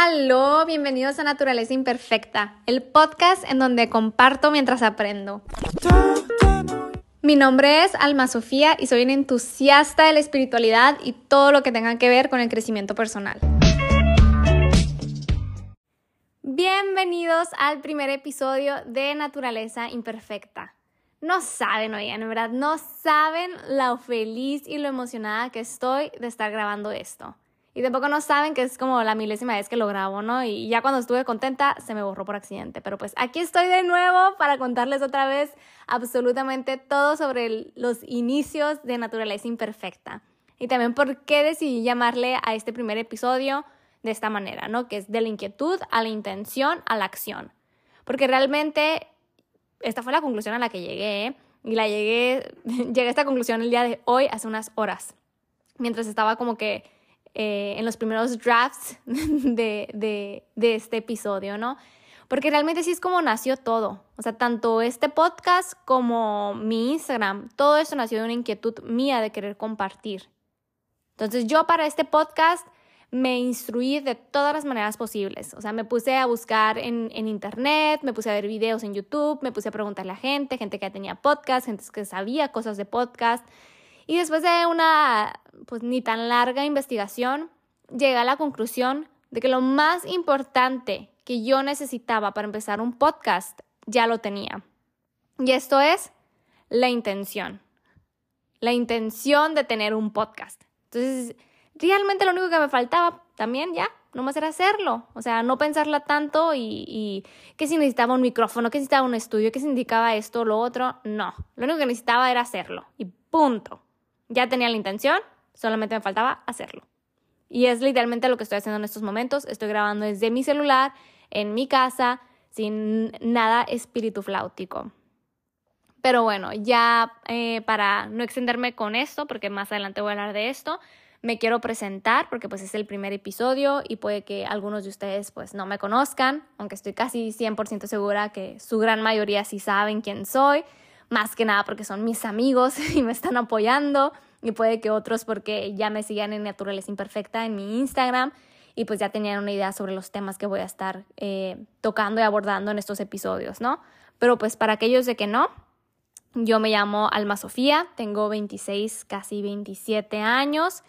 Aló, bienvenidos a Naturaleza Imperfecta, el podcast en donde comparto mientras aprendo. Mi nombre es Alma Sofía y soy una entusiasta de la espiritualidad y todo lo que tenga que ver con el crecimiento personal. Bienvenidos al primer episodio de Naturaleza Imperfecta. No saben, oigan, en verdad, no saben lo feliz y lo emocionada que estoy de estar grabando esto. Y tampoco no saben que es como la milésima vez que lo grabo, ¿no? Y ya cuando estuve contenta se me borró por accidente. Pero pues aquí estoy de nuevo para contarles otra vez absolutamente todo sobre los inicios de Naturaleza Imperfecta. Y también por qué decidí llamarle a este primer episodio de esta manera, ¿no? Que es de la inquietud a la intención a la acción. Porque realmente esta fue la conclusión a la que llegué, ¿eh? Y la llegué, llegué a esta conclusión el día de hoy, hace unas horas. Mientras estaba como que eh, en los primeros drafts de, de, este episodio, ¿no? Porque realmente sí es como nació todo. O sea, tanto este podcast como mi Instagram, todo eso nació de una inquietud mía de querer compartir. Entonces yo para este podcast me instruí de todas las maneras posibles. O sea, me puse a buscar en, en, internet, me puse a ver videos en YouTube, me puse a preguntarle a gente, gente que tenía podcast, gente que sabía cosas de podcast. Y después de una, pues ni tan larga investigación, llegué a la conclusión de que lo más importante que yo necesitaba para empezar un podcast ya lo tenía. Y esto es la intención. La intención de tener un podcast. Entonces, realmente lo único que me faltaba también ya, nomás era hacerlo. O sea, no pensarla tanto y, y que si necesitaba un micrófono, que si necesitaba un estudio, que si indicaba esto lo otro. No, lo único que necesitaba era hacerlo. Y punto. Ya tenía la intención, solamente me faltaba hacerlo. Y es literalmente lo que estoy haciendo en estos momentos. Estoy grabando desde mi celular, en mi casa, sin nada espíritu flautico. Pero bueno, ya eh, para no extenderme con esto, porque más adelante voy a hablar de esto, me quiero presentar porque pues es el primer episodio y puede que algunos de ustedes pues no me conozcan, aunque estoy casi 100% segura que su gran mayoría sí saben quién soy más que nada porque son mis amigos y me están apoyando y puede que otros porque ya me sigan en Naturaleza Imperfecta en mi Instagram y pues ya tenían una idea sobre los temas que voy a estar eh, tocando y abordando en estos episodios, ¿no? Pero pues para aquellos de que no, yo me llamo Alma Sofía, tengo 26, casi 27 años,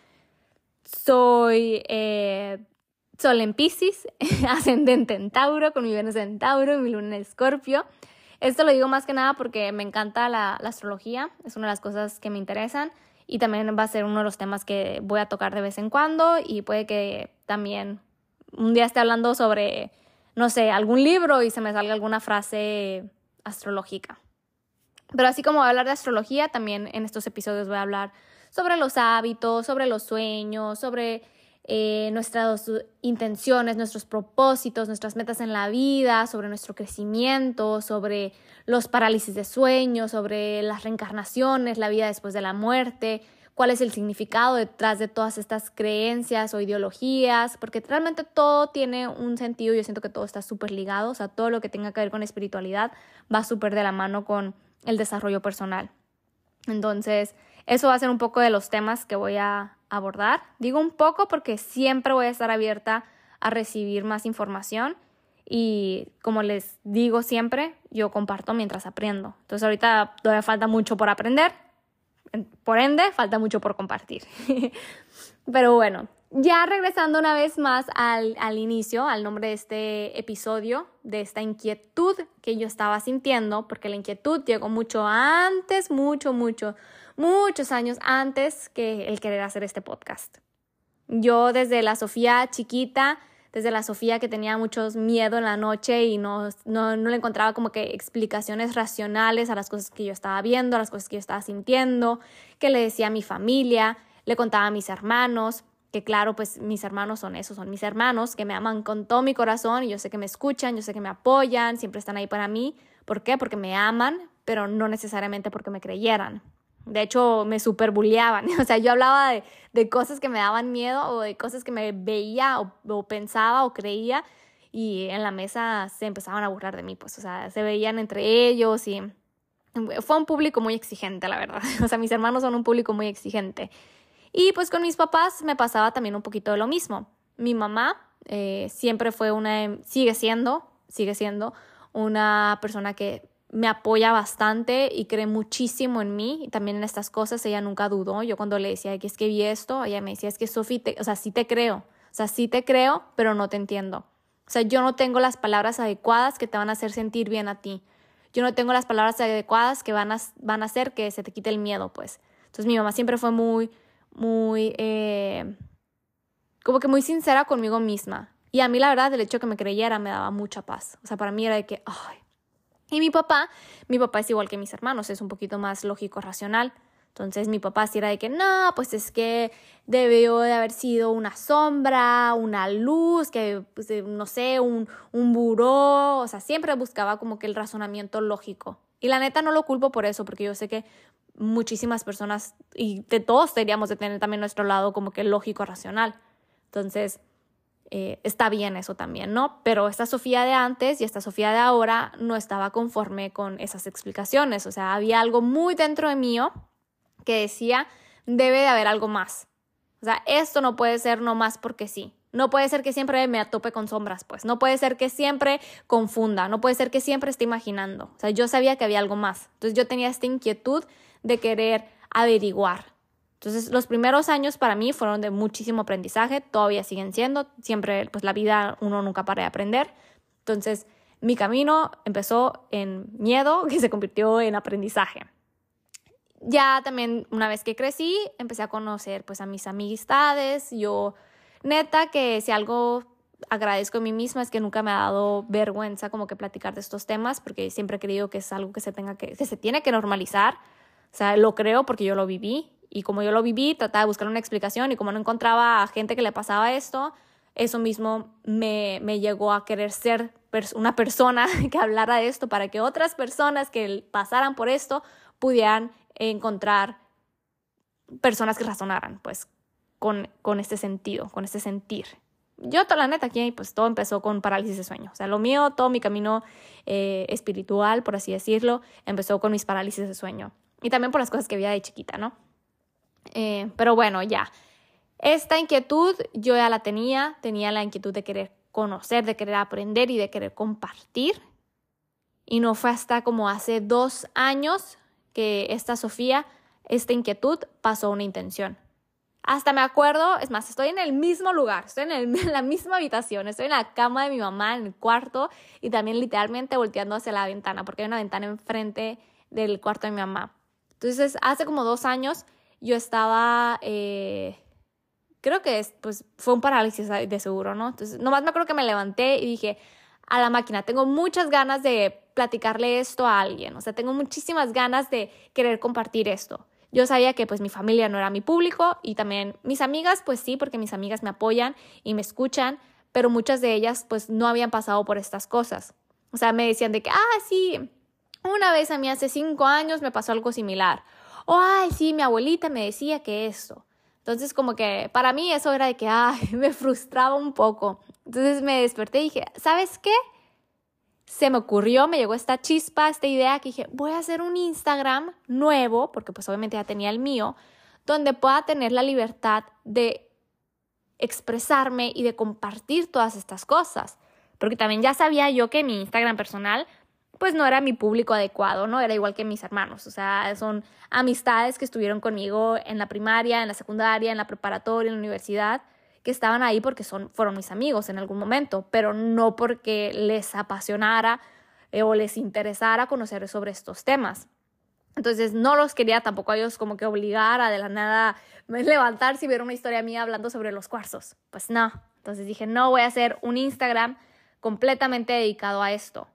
soy eh, Sol en Pisces, ascendente en Tauro, con mi Venus en Tauro y mi Luna en Escorpio. Esto lo digo más que nada porque me encanta la, astrología, es una de las cosas que me interesan y también va a ser uno de los temas que voy a tocar de vez en cuando y puede que también un día esté hablando sobre, no sé, algún libro y se me salga alguna frase astrológica. Pero así como voy a hablar de astrología, también en estos episodios voy a hablar sobre los hábitos, sobre los sueños, sobre eh, nuestras intenciones, nuestros propósitos, nuestras metas en la vida, sobre nuestro crecimiento, sobre los parálisis de sueño, sobre las reencarnaciones, la vida después de la muerte, cuál es el significado detrás de todas estas creencias o ideologías, porque realmente todo tiene un sentido, yo siento que todo está súper ligado, o sea, todo lo que tenga que ver con espiritualidad va súper de la mano con el desarrollo personal. Entonces, eso va a ser un poco de los temas que voy a abordar. Digo un poco porque siempre voy a estar abierta a recibir más información y como les digo siempre, yo comparto mientras aprendo. Entonces ahorita todavía falta mucho por aprender, por ende falta mucho por compartir. Pero bueno, ya regresando una vez más al, al, inicio, al nombre de este episodio, de esta inquietud que yo estaba sintiendo, porque la inquietud llegó mucho antes, mucho, mucho, muchos años antes que el querer hacer este podcast. Yo desde la Sofía chiquita, desde la Sofía que tenía muchos miedo en la noche y no, no, no le encontraba como que explicaciones racionales a las cosas que yo estaba viendo, a las cosas que yo estaba sintiendo, que le decía a mi familia, le contaba a mis hermanos, que claro, pues mis hermanos son esos, son mis hermanos que me aman con todo mi corazón y yo sé que me escuchan, yo sé que me apoyan, siempre están ahí para mí. ¿Por qué? Porque me aman, pero no necesariamente porque me creyeran. De hecho, me super O sea, yo hablaba de, de, cosas que me daban miedo o de cosas que me veía o, pensaba o creía y en la mesa se empezaban a burlar de mí, pues, o sea, se veían entre ellos y fue un público muy exigente, la verdad. O sea, mis hermanos son un público muy exigente. Y pues con mis papás me pasaba también un poquito de lo mismo. Mi mamá eh, siempre fue una, sigue siendo, sigue siendo una persona que me apoya bastante y cree muchísimo en mí y también en estas cosas. Ella nunca dudó. Yo cuando le decía que es que vi esto, ella me decía, es que Sofi, o sea, sí te creo. O sea, sí te creo, pero no te entiendo. O sea, yo no tengo las palabras adecuadas que te van a hacer sentir bien a ti. Yo no tengo las palabras adecuadas que van a, van a hacer que se te quite el miedo, pues. Entonces mi mamá siempre fue muy, muy, eh, como que muy sincera conmigo misma. Y a mí la verdad el hecho de que me creyera me daba mucha paz. O sea, para mí era de que, ay, y mi papá, mi papá es igual que mis hermanos, es un poquito más lógico, racional. Entonces mi papá sí era de que no, pues es que debió de haber sido una sombra, una luz, que pues, eh, no sé, un, un buró, o sea, siempre buscaba como que el razonamiento lógico. Y la neta no lo culpo por eso, porque yo sé que muchísimas personas, y de todos deberíamos de tener también nuestro lado como que lógico, racional. Entonces, eh, está bien eso también, ¿no? Pero esta Sofía de antes y esta Sofía de ahora no estaba conforme con esas explicaciones, o sea, había algo muy dentro de mío que decía, debe de haber algo más. O sea, esto no puede ser no más porque sí. No puede ser que siempre me atope con sombras, pues. No puede ser que siempre confunda. No puede ser que siempre esté imaginando. O sea, yo sabía que había algo más. Entonces yo tenía esta inquietud de querer averiguar. Entonces, los primeros años para mí fueron de muchísimo aprendizaje, todavía siguen siendo, siempre, pues la vida uno nunca para de aprender. Entonces, mi camino empezó en miedo que se convirtió en aprendizaje. Ya también una vez que crecí, empecé a conocer pues a mis amistades. Yo, neta, que si algo agradezco a mí misma es que nunca me ha dado vergüenza como que platicar de estos temas, porque siempre he creído que es algo que se tenga que, que se tiene que normalizar. O sea, lo creo porque yo lo viví y como yo lo viví, trataba de buscar una explicación y como no encontraba a gente que le pasaba esto, eso mismo me, me llegó a querer ser una persona que hablara de esto para que otras personas que pasaran por esto pudieran encontrar personas que razonaran, pues, con, con este sentido, con este sentir. Yo, toda la neta, aquí, pues, todo empezó con parálisis de sueño. O sea, lo mío, todo mi camino eh, espiritual, por así decirlo, empezó con mis parálisis de sueño. Y también por las cosas que veía de chiquita, ¿no? Eh, pero bueno, ya. Esta inquietud yo ya la tenía, tenía la inquietud de querer conocer, de querer aprender y de querer compartir. Y no fue hasta como hace dos años que esta Sofía, esta inquietud pasó a una intención. Hasta me acuerdo, es más, estoy en el mismo lugar, estoy en, en, la misma habitación, estoy en la cama de mi mamá, en el cuarto, y también literalmente volteando hacia la ventana, porque hay una ventana enfrente del cuarto de mi mamá. Entonces, hace como dos años yo estaba, eh, creo que pues, fue un parálisis de seguro, ¿no? Entonces, nomás me acuerdo que me levanté y dije, a la máquina, tengo muchas ganas de platicarle esto a alguien, o sea, tengo muchísimas ganas de querer compartir esto. Yo sabía que pues mi familia no era mi público y también mis amigas, pues sí, porque mis amigas me apoyan y me escuchan, pero muchas de ellas pues no habían pasado por estas cosas. O sea, me decían de que, ah, sí, una vez a mí hace cinco años me pasó algo similar ay, sí, mi abuelita me decía que esto. Entonces, como que para mí eso era de que, ay, me frustraba un poco. Entonces me desperté y dije, ¿sabes qué? Se me ocurrió, me llegó esta chispa, esta idea que dije, voy a hacer un Instagram nuevo, porque pues obviamente ya tenía el mío, donde pueda tener la libertad de expresarme y de compartir todas estas cosas. Porque también ya sabía yo que mi Instagram personal pues no era mi público adecuado, ¿no? Era igual que mis hermanos, o sea, son amistades que estuvieron conmigo en la primaria, en la secundaria, en la preparatoria, en la universidad, que estaban ahí porque son, fueron mis amigos en algún momento, pero no porque les apasionara eh, o les interesara conocer sobre estos temas. Entonces no los quería tampoco a ellos como que obligar a de la nada levantarse y ver una historia mía hablando sobre los cuarzos. Pues no. Entonces dije, no voy a hacer un Instagram completamente dedicado a esto.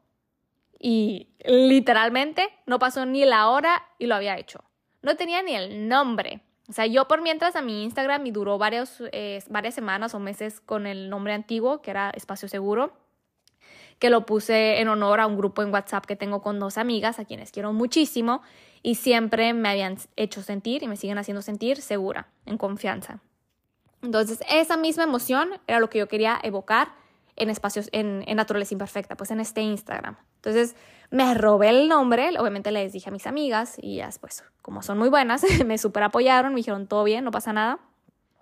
Y literalmente no pasó ni la hora y lo había hecho. No tenía ni el nombre. O sea, yo por mientras a mi Instagram y duró eh, varias semanas o meses con el nombre antiguo, que era Espacio Seguro, que lo puse en honor a un grupo en WhatsApp que tengo con dos amigas a quienes quiero muchísimo y siempre me habían hecho sentir y me siguen haciendo sentir segura, en confianza. Entonces, esa misma emoción era lo que yo quería evocar en espacios, en, en Naturaleza Imperfecta, pues en este Instagram. Entonces me robé el nombre, obviamente les dije a mis amigas y ya pues como son muy buenas, me super apoyaron, me dijeron todo bien, no pasa nada.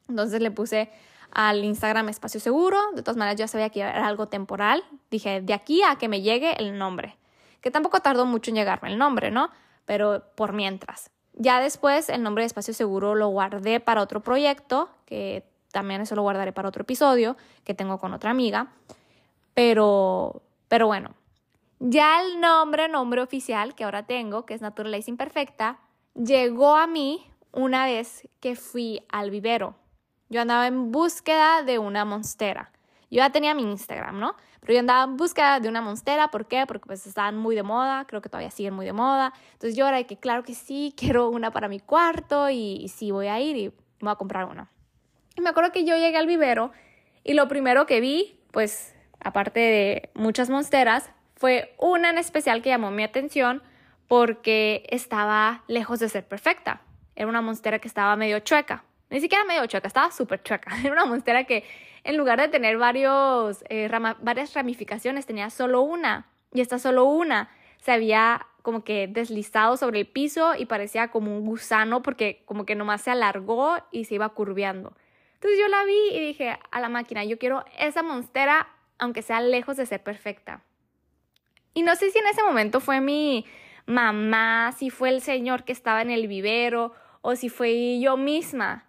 Entonces le puse al Instagram Espacio Seguro. De todas maneras, yo sabía que era algo temporal. Dije, de aquí a que me llegue el nombre. Que tampoco tardó mucho en llegarme el nombre, ¿no? Pero por mientras. Ya después el nombre de Espacio Seguro lo guardé para otro proyecto, que también eso lo guardaré para otro episodio que tengo con otra amiga. Pero, pero bueno, ya el nombre, nombre oficial que ahora tengo, que es Naturaleza Imperfecta, llegó a mí una vez que fui al vivero. Yo andaba en búsqueda de una monstera. Yo ya tenía mi Instagram, ¿no? Pero yo andaba en búsqueda de una monstera. ¿Por qué? Porque pues estaban muy de moda. Creo que todavía siguen muy de moda. Entonces yo era de que claro que sí, quiero una para mi cuarto y, sí voy a ir y voy a comprar una. Y me acuerdo que yo llegué al vivero y lo primero que vi, pues aparte de muchas monsteras, fue una en especial que llamó mi atención porque estaba lejos de ser perfecta. Era una monstera que estaba medio chueca. Ni siquiera medio chueca, estaba súper chueca. Era una monstera que en lugar de tener varios, eh, varias ramificaciones, tenía solo una. Y esta solo una se había como que deslizado sobre el piso y parecía como un gusano porque como que nomás se alargó y se iba curveando. Entonces yo la vi y dije a la máquina, yo quiero esa monstera aunque sea lejos de ser perfecta. Y no sé si en ese momento fue mi mamá, si fue el señor que estaba en el vivero o si fue yo misma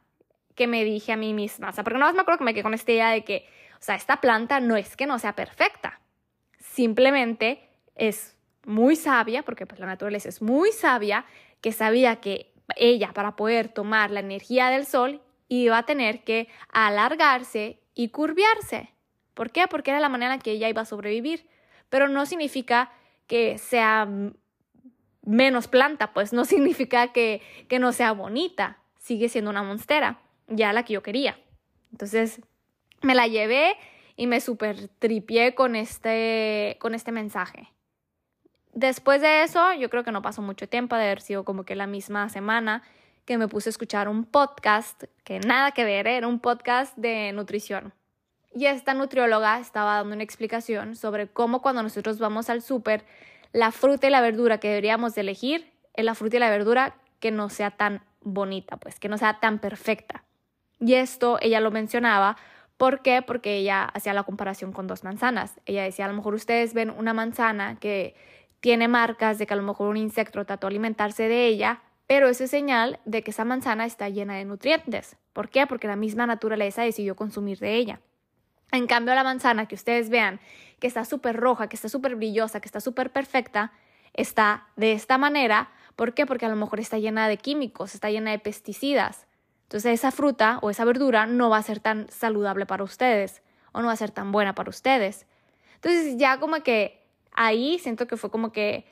que me dije a mí misma. O sea, porque no más me acuerdo que me quedé con esta idea de que, o sea, esta planta no es que no sea perfecta, simplemente es muy sabia, porque pues la naturaleza es muy sabia, que sabía que ella para poder tomar la energía del sol iba a tener que alargarse y curviarse. ¿Por qué? Porque era la manera en que ella iba a sobrevivir. Pero no significa que sea menos planta, pues no significa que, que no sea bonita. Sigue siendo una monstera ya la que yo quería. Entonces me la llevé y me super tripié con este, con este mensaje. Después de eso, yo creo que no pasó mucho tiempo, de haber sido como que la misma semana que me puse a escuchar un podcast, que nada que ver, era un podcast de nutrición. Y esta nutrióloga estaba dando una explicación sobre cómo cuando nosotros vamos al súper, la fruta y la verdura que deberíamos de elegir es la fruta y la verdura que no sea tan bonita, pues que no sea tan perfecta. Y esto ella lo mencionaba. ¿Por qué? Porque ella hacía la comparación con dos manzanas. Ella decía, a lo mejor ustedes ven una manzana que tiene marcas de que a lo mejor un insecto trató de alimentarse de ella, pero es señal de que esa manzana está llena de nutrientes. ¿Por qué? Porque la misma naturaleza decidió consumir de ella. En cambio, la manzana que ustedes vean que está súper roja, que está súper brillosa, que está súper perfecta, está de esta manera. ¿Por qué? Porque a lo mejor está llena de químicos, está llena de pesticidas. Entonces esa fruta o esa verdura no va a ser tan saludable para ustedes o no va a ser tan buena para ustedes. Entonces ya como que ahí siento que fue como que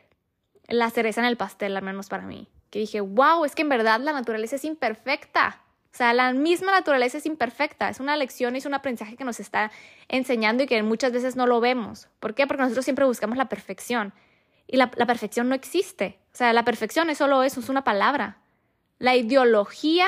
la cereza en el pastel, al menos para mí. Que dije, wow, es que en verdad la naturaleza es imperfecta. O sea, la misma naturaleza es imperfecta. Es una lección, es un aprendizaje que nos está enseñando y que muchas veces no lo vemos. ¿Por qué? Porque nosotros siempre buscamos la perfección. Y la, la perfección no existe. O sea, la perfección es solo eso, es una palabra. La ideología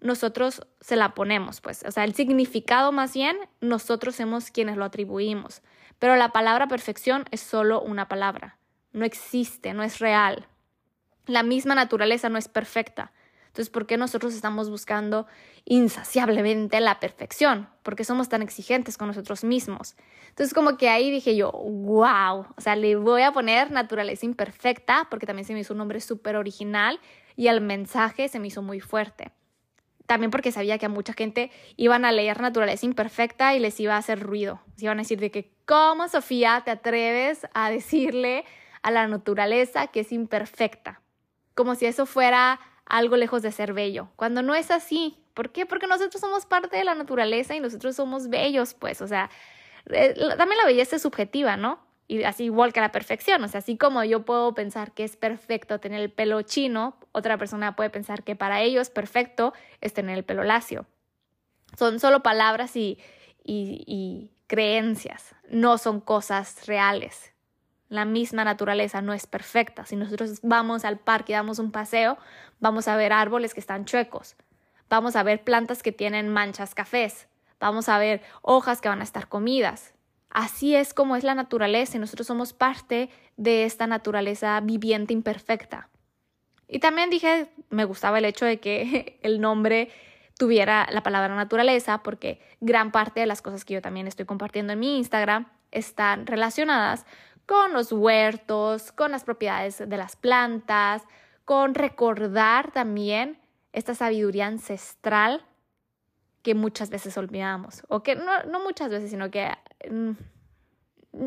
nosotros se la ponemos, pues, o sea, el significado más bien, nosotros somos quienes lo atribuimos, pero la palabra perfección es solo una palabra, no existe, no es real. La misma naturaleza no es perfecta. Entonces, ¿por qué nosotros estamos buscando insaciablemente la perfección? ¿Por qué somos tan exigentes con nosotros mismos? Entonces, como que ahí dije yo, wow, o sea, le voy a poner naturaleza imperfecta, porque también se me hizo un nombre súper original y el mensaje se me hizo muy fuerte también porque sabía que a mucha gente iban a leer naturaleza imperfecta y les iba a hacer ruido. Se iban a decir de que, ¿cómo Sofía te atreves a decirle a la naturaleza que es imperfecta? Como si eso fuera algo lejos de ser bello, cuando no es así. ¿Por qué? Porque nosotros somos parte de la naturaleza y nosotros somos bellos, pues, o sea, eh, también la belleza es subjetiva, ¿no? y así igual que la perfección, o sea, así como yo puedo pensar que es perfecto tener el pelo chino, otra persona puede pensar que para ellos perfecto es tener el pelo lacio. Son solo palabras y, y, y creencias, no son cosas reales. La misma naturaleza no es perfecta. Si nosotros vamos al parque y damos un paseo, vamos a ver árboles que están chuecos, vamos a ver plantas que tienen manchas cafés, vamos a ver hojas que van a estar comidas, Así es como es la naturaleza y nosotros somos parte de esta naturaleza viviente imperfecta. Y también dije, me gustaba el hecho de que el nombre tuviera la palabra naturaleza, porque gran parte de las cosas que yo también estoy compartiendo en mi Instagram están relacionadas con los huertos, con las propiedades de las plantas, con recordar también esta sabiduría ancestral que muchas veces olvidamos, o que no, no muchas veces, sino que, mm,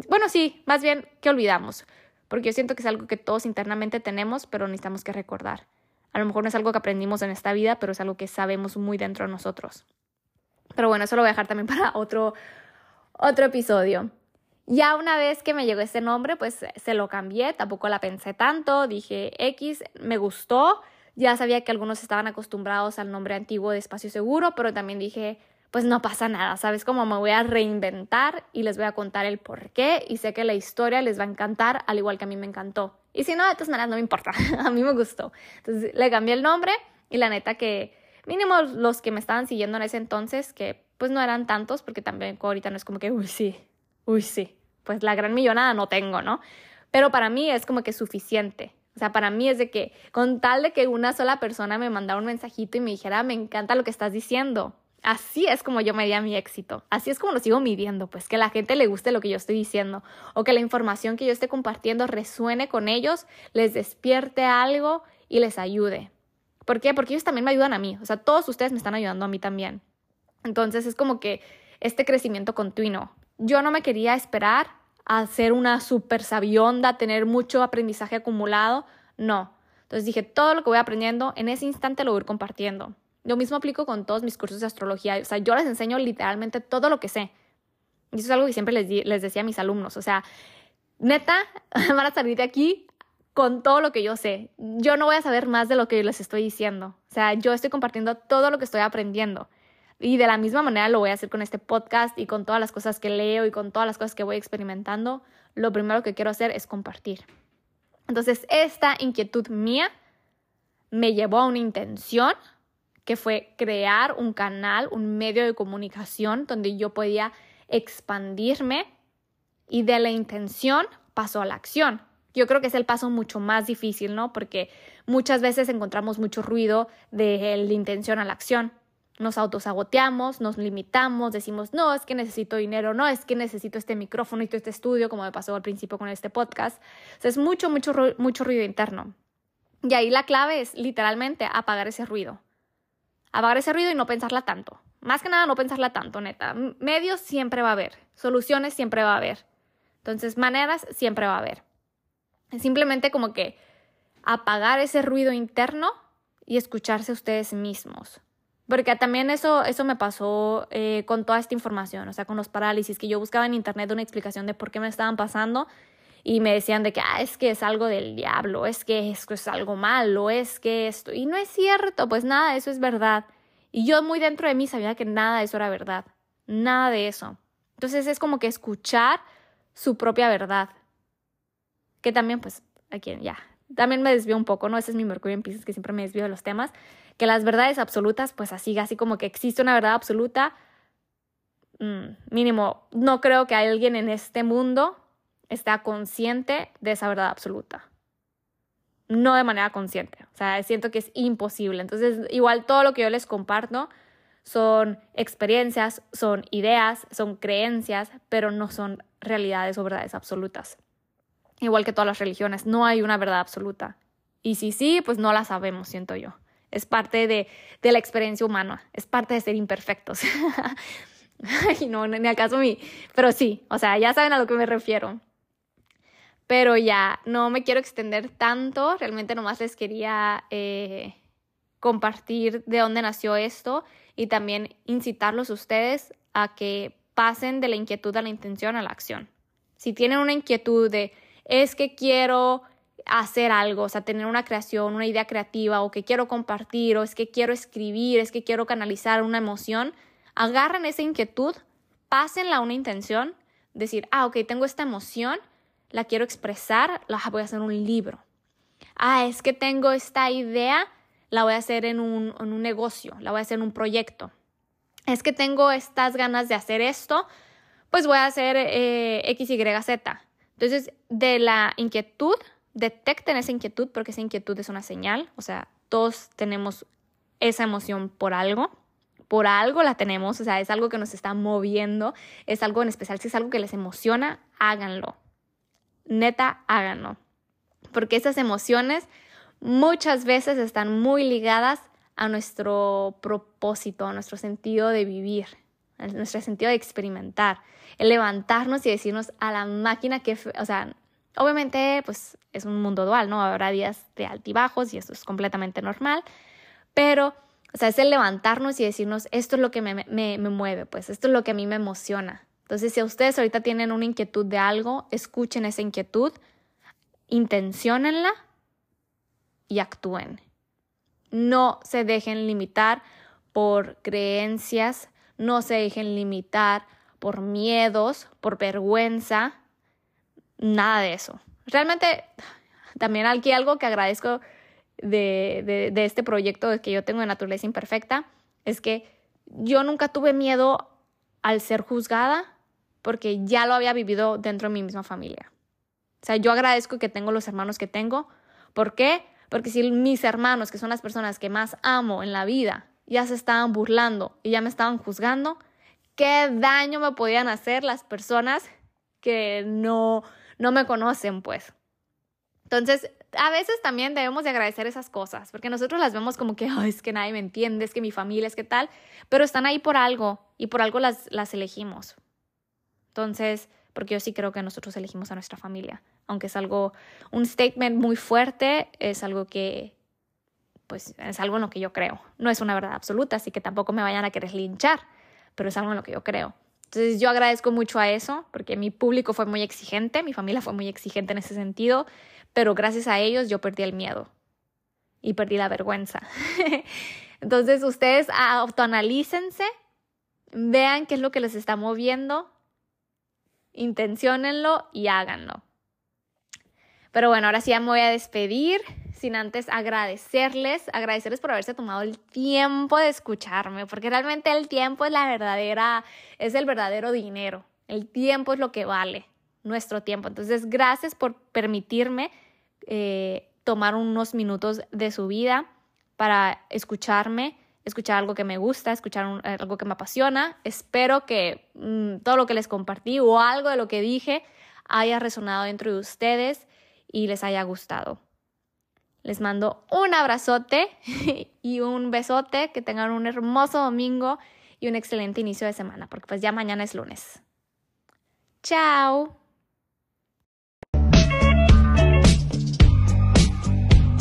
bueno, sí, más bien que olvidamos, porque yo siento que es algo que todos internamente tenemos, pero necesitamos que recordar. A lo mejor no es algo que aprendimos en esta vida, pero es algo que sabemos muy dentro de nosotros. Pero bueno, eso lo voy a dejar también para otro, otro episodio. Ya una vez que me llegó este nombre, pues se lo cambié, tampoco la pensé tanto, dije X, me gustó, ya sabía que algunos estaban acostumbrados al nombre antiguo de espacio seguro, pero también dije, pues no pasa nada, ¿sabes? cómo me voy a reinventar y les voy a contar el por qué y sé que la historia les va a encantar al igual que a mí me encantó. Y si no, de todas maneras no me importa, a mí me gustó. Entonces le cambié el nombre y la neta que mínimo los que me estaban siguiendo en ese entonces, que pues no eran tantos, porque también ahorita no es como que, uy, sí, uy, sí, pues la gran millonada no tengo, ¿no? Pero para mí es como que suficiente. O sea, para mí es de que con tal de que una sola persona me mandara un mensajito y me dijera, me encanta lo que estás diciendo, Así es como yo medía mi éxito. Así es como lo sigo midiendo, pues que la gente le guste lo que yo estoy diciendo o que la información que yo esté compartiendo resuene con ellos, les despierte algo y les ayude. ¿Por qué? Porque ellos también me ayudan a mí. O sea, todos ustedes me están ayudando a mí también. Entonces es como que este crecimiento continuo. Yo no me quería esperar a ser una super sabionda, tener mucho aprendizaje acumulado. No. Entonces dije, todo lo que voy aprendiendo en ese instante lo voy a ir compartiendo. Lo mismo aplico con todos mis cursos de astrología. O sea, yo les enseño literalmente todo lo que sé. Y eso es algo que siempre les, les decía a mis alumnos. O sea, neta, van a salir de aquí con todo lo que yo sé. Yo no voy a saber más de lo que les estoy diciendo. O sea, yo estoy compartiendo todo lo que estoy aprendiendo. Y de la misma manera lo voy a hacer con este podcast y con todas las cosas que leo y con todas las cosas que voy experimentando. Lo primero que quiero hacer es compartir. Entonces, esta inquietud mía me llevó a una intención que fue crear un canal, un medio de comunicación donde yo podía expandirme y de la intención pasó a la acción. Yo creo que es el paso mucho más difícil, ¿no? Porque muchas veces encontramos mucho ruido de la intención a la acción. Nos autosaboteamos, nos limitamos, decimos, no, es que necesito dinero, no, es que necesito este micrófono y este estudio, como me pasó al principio con este podcast. O sea, es mucho, mucho, mucho ruido interno. Y ahí la clave es literalmente apagar ese ruido apagar ese ruido y no pensarla tanto. Más que nada, no pensarla tanto, neta. Medios siempre va a haber, soluciones siempre va a haber. Entonces, maneras siempre va a haber. Simplemente como que apagar ese ruido interno y escucharse ustedes mismos. Porque también eso, eso me pasó eh, con toda esta información, o sea, con los parálisis, que yo buscaba en internet una explicación de por qué me estaban pasando y me decían de que ah, es que es algo del diablo, es que esto es algo malo, es que esto. Y no es cierto, pues nada, eso es verdad. Y yo muy dentro de mí sabía que nada de eso era verdad, nada de eso. Entonces es como que escuchar su propia verdad. Que también, pues, aquí ya, también me desvío un poco, ¿no? Ese es mi Mercurio en Pisces, que siempre me desvío de los temas. Que las verdades absolutas, pues así, así como que existe una verdad absoluta, mm, mínimo, no creo que alguien en este mundo está consciente de esa verdad absoluta. No de manera consciente. O sea, siento que es imposible. Entonces, igual todo lo que yo les comparto son experiencias, son ideas, son creencias, pero no son realidades o verdades absolutas. Igual que todas las religiones, no hay una verdad absoluta. Y si sí, pues no la sabemos, siento yo. Es parte de, de la experiencia humana, es parte de ser imperfectos. Ay, no, ni acaso mi. Pero sí, o sea, ya saben a lo que me refiero. Pero ya, no me quiero extender tanto, realmente nomás les quería eh, compartir de dónde nació esto y también incitarlos ustedes a que pasen de la inquietud a la intención a la acción. Si tienen una inquietud de es que quiero hacer algo, o sea, tener una creación, una idea creativa, o que quiero compartir, o es que quiero escribir, es que quiero canalizar una emoción, agarren esa inquietud, pásenla a una intención, decir, ah, ok, tengo esta emoción, la quiero expresar, la voy a hacer un libro. Ah, es que tengo esta idea, la voy a hacer en un, negocio, la voy a hacer en un proyecto. Es que tengo estas ganas de hacer esto, pues voy a hacer eh, X, Y, Z. Entonces, de la inquietud, detecten esa inquietud porque esa inquietud es una señal, o sea, todos tenemos esa emoción por algo. por algo la tenemos, o sea, es algo que nos está moviendo, es algo en especial, si es algo que les emociona, háganlo. Neta, háganlo. Porque esas emociones muchas veces están muy ligadas a nuestro propósito, a nuestro sentido de vivir, a nuestro sentido de experimentar. El levantarnos y decirnos a la máquina que, o sea, obviamente, pues es un mundo dual, ¿no? Habrá días de altibajos y eso es completamente normal, pero, o sea, es el levantarnos y decirnos, esto es lo que me, me, me mueve, pues esto es lo que a mí me emociona. Entonces, si ustedes ahorita tienen una inquietud de algo, escuchen esa inquietud, intenciónenla y actúen. No se dejen limitar por creencias, no se dejen limitar por miedos, por vergüenza, nada de eso. Realmente, también aquí algo que agradezco de, de, este proyecto que yo tengo de naturaleza imperfecta es que yo nunca tuve miedo al ser juzgada porque ya lo había vivido dentro de mi misma familia. O sea, yo agradezco que tengo los hermanos que tengo. ¿Por qué? Porque si mis hermanos, que son las personas que más amo en la vida, ya se estaban burlando y ya me estaban juzgando, qué daño me podían hacer las personas que no, no me conocen, pues. Entonces, a veces también debemos de agradecer esas cosas, porque nosotros las vemos como que, es que nadie me entiende, es que mi familia, es que tal, pero están ahí por algo y por algo las, las elegimos. Entonces, porque yo sí creo que nosotros elegimos a nuestra familia, aunque es algo, un statement muy fuerte, es algo que, pues, es algo en lo que yo creo. No es una verdad absoluta, así que tampoco me vayan a querer linchar, pero es algo en lo que yo creo. Entonces yo agradezco mucho a eso, porque mi público fue muy exigente, mi familia fue muy exigente en ese sentido, pero gracias a ellos yo perdí el miedo y perdí la vergüenza. Entonces ustedes autoanalícense, vean qué es lo que les está moviendo intenciónenlo y háganlo. Pero bueno, ahora sí ya me voy a despedir sin antes agradecerles, agradecerles por haberse tomado el tiempo de escucharme, porque realmente el tiempo es la verdadera, es el verdadero dinero. El tiempo es lo que vale, nuestro tiempo. Entonces, gracias por permitirme eh, tomar unos minutos de su vida para escucharme escuchar algo que me gusta, escuchar algo que me apasiona. Espero que mm, todo lo que les compartí o algo de lo que dije haya resonado dentro de ustedes y les haya gustado. Les mando un abrazote y un besote, que tengan un hermoso domingo y un excelente inicio de semana, porque pues ya mañana es lunes. Chao.